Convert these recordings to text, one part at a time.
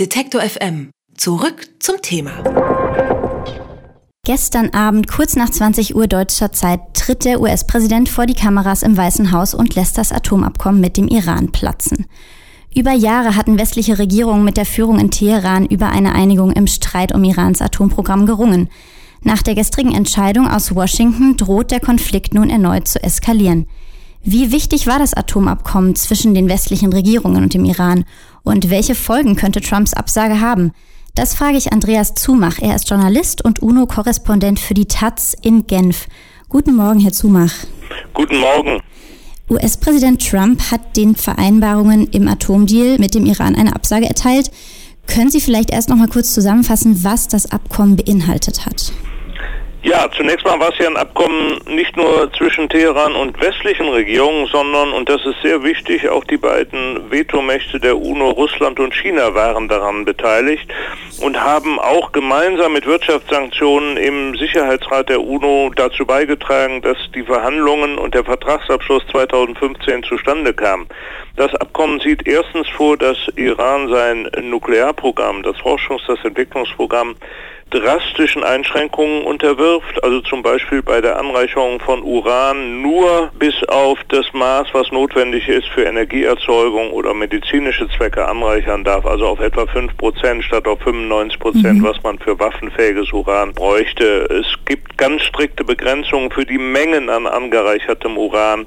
Detektor FM. Zurück zum Thema. Gestern Abend, kurz nach 20 Uhr deutscher Zeit, tritt der US-Präsident vor die Kameras im Weißen Haus und lässt das Atomabkommen mit dem Iran platzen. Über Jahre hatten westliche Regierungen mit der Führung in Teheran über eine Einigung im Streit um Irans Atomprogramm gerungen. Nach der gestrigen Entscheidung aus Washington droht der Konflikt nun erneut zu eskalieren. Wie wichtig war das Atomabkommen zwischen den westlichen Regierungen und dem Iran? Und welche Folgen könnte Trumps Absage haben? Das frage ich Andreas Zumach. Er ist Journalist und UNO-Korrespondent für die Taz in Genf. Guten Morgen, Herr Zumach. Guten Morgen. US-Präsident Trump hat den Vereinbarungen im Atomdeal mit dem Iran eine Absage erteilt. Können Sie vielleicht erst noch mal kurz zusammenfassen, was das Abkommen beinhaltet hat? Ja, zunächst mal war es ja ein Abkommen nicht nur zwischen Teheran und westlichen Regierungen, sondern, und das ist sehr wichtig, auch die beiden Vetomächte der UNO, Russland und China waren daran beteiligt und haben auch gemeinsam mit Wirtschaftssanktionen im Sicherheitsrat der UNO dazu beigetragen, dass die Verhandlungen und der Vertragsabschluss 2015 zustande kamen. Das Abkommen sieht erstens vor, dass Iran sein Nuklearprogramm, das Forschungs-, das Entwicklungsprogramm drastischen Einschränkungen unterwirft, also zum Beispiel bei der Anreicherung von Uran nur bis auf das Maß, was notwendig ist für Energieerzeugung oder medizinische Zwecke anreichern darf, also auf etwa 5% statt auf 95%, mhm. was man für waffenfähiges Uran bräuchte. Es gibt ganz strikte Begrenzungen für die Mengen an angereichertem Uran.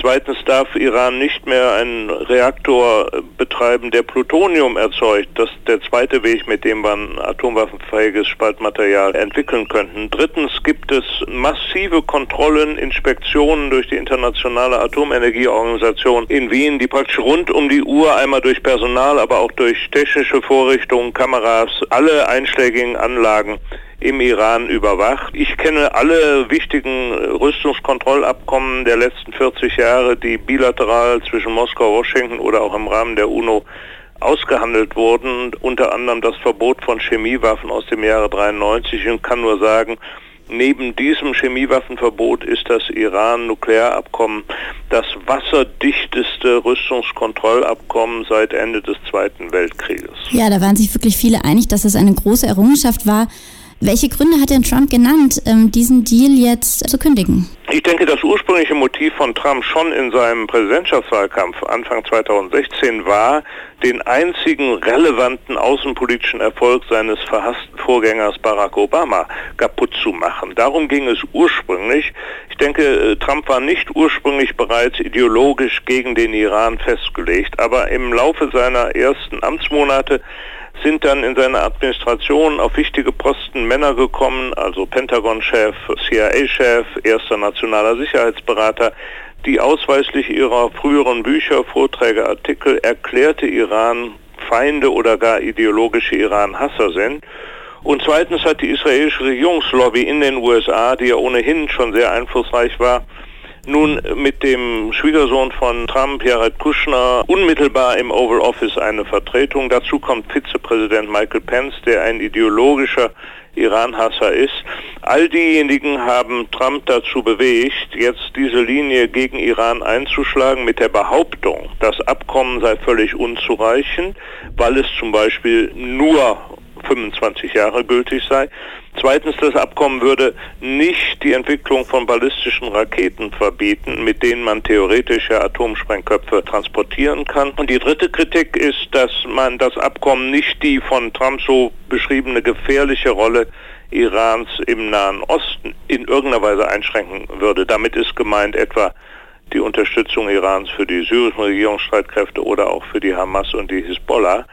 Zweitens darf Iran nicht mehr einen Reaktor betreiben, der Plutonium erzeugt. Das ist der zweite Weg, mit dem man atomwaffenfähiges Spaltmaterial entwickeln könnten. Drittens gibt es massive Kontrollen, Inspektionen durch die Internationale Atomenergieorganisation in Wien, die praktisch rund um die Uhr einmal durch Personal, aber auch durch technische Vorrichtungen, Kameras, alle einschlägigen Anlagen im Iran überwacht. Ich kenne alle wichtigen Rüstungskontrollabkommen der letzten 40 Jahre, die bilateral zwischen Moskau, Washington oder auch im Rahmen der UNO ausgehandelt wurden, unter anderem das Verbot von Chemiewaffen aus dem Jahre 93 und kann nur sagen, Neben diesem Chemiewaffenverbot ist das Iran-Nuklearabkommen das wasserdichteste Rüstungskontrollabkommen seit Ende des Zweiten Weltkrieges. Ja, da waren sich wirklich viele einig, dass es eine große Errungenschaft war. Welche Gründe hat denn Trump genannt, ähm, diesen Deal jetzt zu kündigen? Ich denke, das ursprüngliche Motiv von Trump schon in seinem Präsidentschaftswahlkampf Anfang 2016 war, den einzigen relevanten außenpolitischen Erfolg seines verhassten Vorgängers Barack Obama kaputt zu machen. Darum ging es ursprünglich. Ich denke, äh, Trump war nicht ursprünglich bereits ideologisch gegen den Iran festgelegt, aber im Laufe seiner ersten Amtsmonate sind dann in seiner Administration auf wichtige Posten Männer gekommen, also Pentagon-Chef, CIA-Chef, erster nationaler Sicherheitsberater, die ausweislich ihrer früheren Bücher, Vorträge, Artikel erklärte Iran Feinde oder gar ideologische Iran-Hasser sind. Und zweitens hat die israelische Regierungslobby in den USA, die ja ohnehin schon sehr einflussreich war, nun mit dem Schwiegersohn von Trump, Jared Kushner, unmittelbar im Oval Office eine Vertretung. Dazu kommt Vizepräsident Michael Pence, der ein ideologischer Iran-Hasser ist. All diejenigen haben Trump dazu bewegt, jetzt diese Linie gegen Iran einzuschlagen mit der Behauptung, das Abkommen sei völlig unzureichend, weil es zum Beispiel nur 25 Jahre gültig sei. Zweitens, das Abkommen würde nicht die Entwicklung von ballistischen Raketen verbieten, mit denen man theoretische Atomsprengköpfe transportieren kann. Und die dritte Kritik ist, dass man das Abkommen nicht die von Trump so beschriebene gefährliche Rolle Irans im Nahen Osten in irgendeiner Weise einschränken würde. Damit ist gemeint etwa die Unterstützung Irans für die syrischen Regierungsstreitkräfte oder auch für die Hamas und die Hisbollah.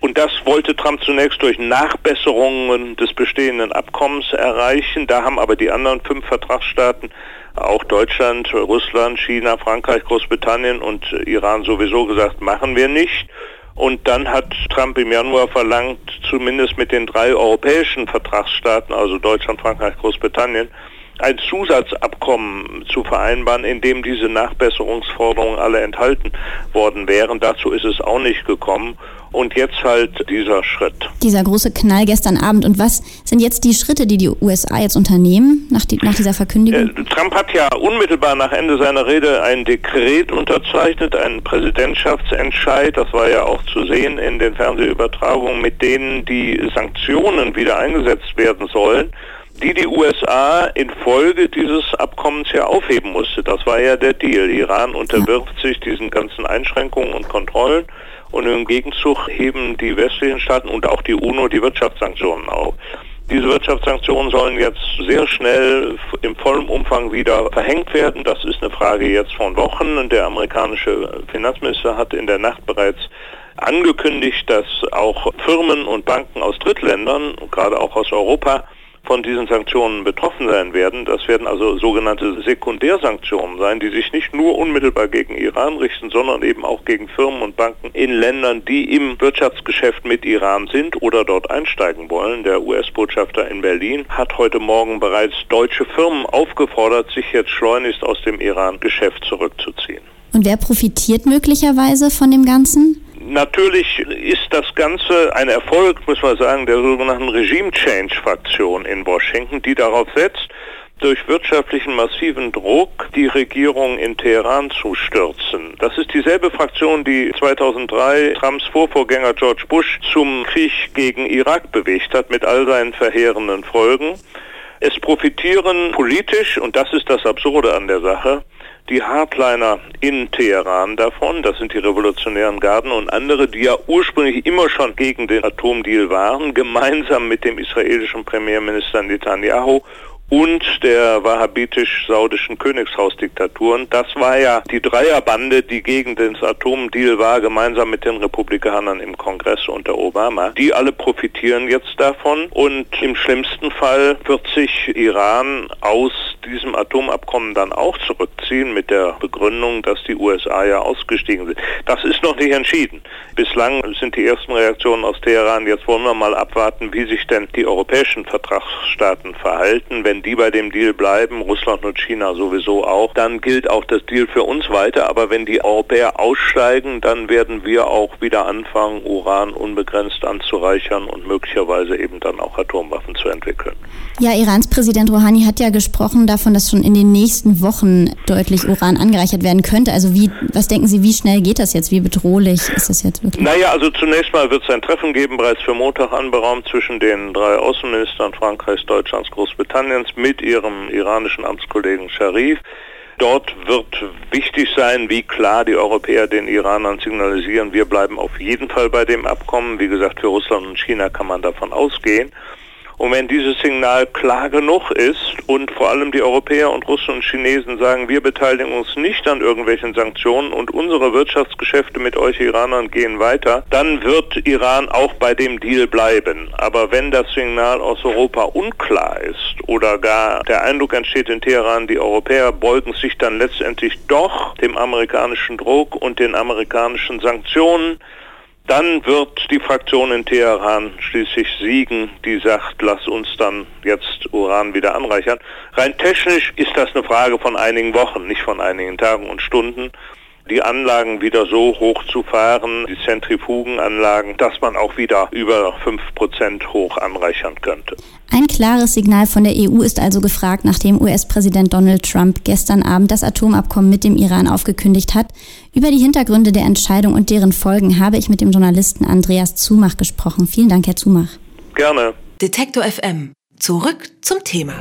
Und das wollte Trump zunächst durch Nachbesserungen des bestehenden Abkommens erreichen. Da haben aber die anderen fünf Vertragsstaaten, auch Deutschland, Russland, China, Frankreich, Großbritannien und Iran sowieso gesagt, machen wir nicht. Und dann hat Trump im Januar verlangt, zumindest mit den drei europäischen Vertragsstaaten, also Deutschland, Frankreich, Großbritannien, ein Zusatzabkommen zu vereinbaren, in dem diese Nachbesserungsforderungen alle enthalten worden wären. Dazu ist es auch nicht gekommen. Und jetzt halt dieser Schritt. Dieser große Knall gestern Abend. Und was sind jetzt die Schritte, die die USA jetzt unternehmen nach, die, nach dieser Verkündigung? Äh, Trump hat ja unmittelbar nach Ende seiner Rede ein Dekret unterzeichnet, einen Präsidentschaftsentscheid. Das war ja auch zu sehen in den Fernsehübertragungen, mit denen die Sanktionen wieder eingesetzt werden sollen die die USA infolge dieses Abkommens ja aufheben musste. Das war ja der Deal. Iran unterwirft sich diesen ganzen Einschränkungen und Kontrollen und im Gegenzug heben die westlichen Staaten und auch die UNO die Wirtschaftssanktionen auf. Diese Wirtschaftssanktionen sollen jetzt sehr schnell im vollen Umfang wieder verhängt werden. Das ist eine Frage jetzt von Wochen. Und der amerikanische Finanzminister hat in der Nacht bereits angekündigt, dass auch Firmen und Banken aus Drittländern, gerade auch aus Europa, von diesen Sanktionen betroffen sein werden. Das werden also sogenannte Sekundärsanktionen sein, die sich nicht nur unmittelbar gegen Iran richten, sondern eben auch gegen Firmen und Banken in Ländern, die im Wirtschaftsgeschäft mit Iran sind oder dort einsteigen wollen. Der US-Botschafter in Berlin hat heute Morgen bereits deutsche Firmen aufgefordert, sich jetzt schleunigst aus dem Iran-Geschäft zurückzuziehen. Und wer profitiert möglicherweise von dem Ganzen? Natürlich ist das Ganze ein Erfolg, muss man sagen, der sogenannten Regime Change Fraktion in Washington, die darauf setzt, durch wirtschaftlichen massiven Druck die Regierung in Teheran zu stürzen. Das ist dieselbe Fraktion, die 2003 Trumps Vorvorgänger George Bush zum Krieg gegen Irak bewegt hat, mit all seinen verheerenden Folgen. Es profitieren politisch, und das ist das Absurde an der Sache, die Hardliner in Teheran davon, das sind die revolutionären Garden und andere, die ja ursprünglich immer schon gegen den Atomdeal waren, gemeinsam mit dem israelischen Premierminister Netanyahu und der wahhabitisch-saudischen Königshausdiktaturen. Das war ja die Dreierbande, die gegen den Atomdeal war, gemeinsam mit den Republikanern im Kongress unter Obama. Die alle profitieren jetzt davon und im schlimmsten Fall wird sich Iran aus diesem Atomabkommen dann auch zurückziehen mit der Begründung, dass die USA ja ausgestiegen sind. Das ist noch nicht entschieden. Bislang sind die ersten Reaktionen aus Teheran, jetzt wollen wir mal abwarten, wie sich denn die europäischen Vertragsstaaten verhalten. Wenn die bei dem Deal bleiben, Russland und China sowieso auch, dann gilt auch das Deal für uns weiter. Aber wenn die Europäer aussteigen, dann werden wir auch wieder anfangen, Uran unbegrenzt anzureichern und möglicherweise eben dann auch Atomwaffen zu entwickeln. Ja, Irans Präsident Rouhani hat ja gesprochen davon, dass schon in den nächsten Wochen deutlich Uran angereichert werden könnte. Also wie, was denken Sie, wie schnell geht das jetzt? Wie bedrohlich ist das jetzt wirklich? Naja, also zunächst mal wird es ein Treffen geben, bereits für Montag anberaumt, zwischen den drei Außenministern Frankreichs, Deutschlands, Großbritanniens mit ihrem iranischen Amtskollegen Sharif. Dort wird wichtig sein, wie klar die Europäer den Iranern signalisieren, wir bleiben auf jeden Fall bei dem Abkommen. Wie gesagt, für Russland und China kann man davon ausgehen. Und wenn dieses Signal klar genug ist und vor allem die Europäer und Russen und Chinesen sagen, wir beteiligen uns nicht an irgendwelchen Sanktionen und unsere Wirtschaftsgeschäfte mit euch Iranern gehen weiter, dann wird Iran auch bei dem Deal bleiben. Aber wenn das Signal aus Europa unklar ist oder gar der Eindruck entsteht in Teheran, die Europäer beugen sich dann letztendlich doch dem amerikanischen Druck und den amerikanischen Sanktionen, dann wird die Fraktion in Teheran schließlich siegen, die sagt, lass uns dann jetzt Uran wieder anreichern. Rein technisch ist das eine Frage von einigen Wochen, nicht von einigen Tagen und Stunden die Anlagen wieder so hoch zu fahren, die Zentrifugenanlagen, dass man auch wieder über 5% hoch anreichern könnte. Ein klares Signal von der EU ist also gefragt, nachdem US-Präsident Donald Trump gestern Abend das Atomabkommen mit dem Iran aufgekündigt hat. Über die Hintergründe der Entscheidung und deren Folgen habe ich mit dem Journalisten Andreas Zumach gesprochen. Vielen Dank, Herr Zumach. Gerne. Detektor FM. Zurück zum Thema.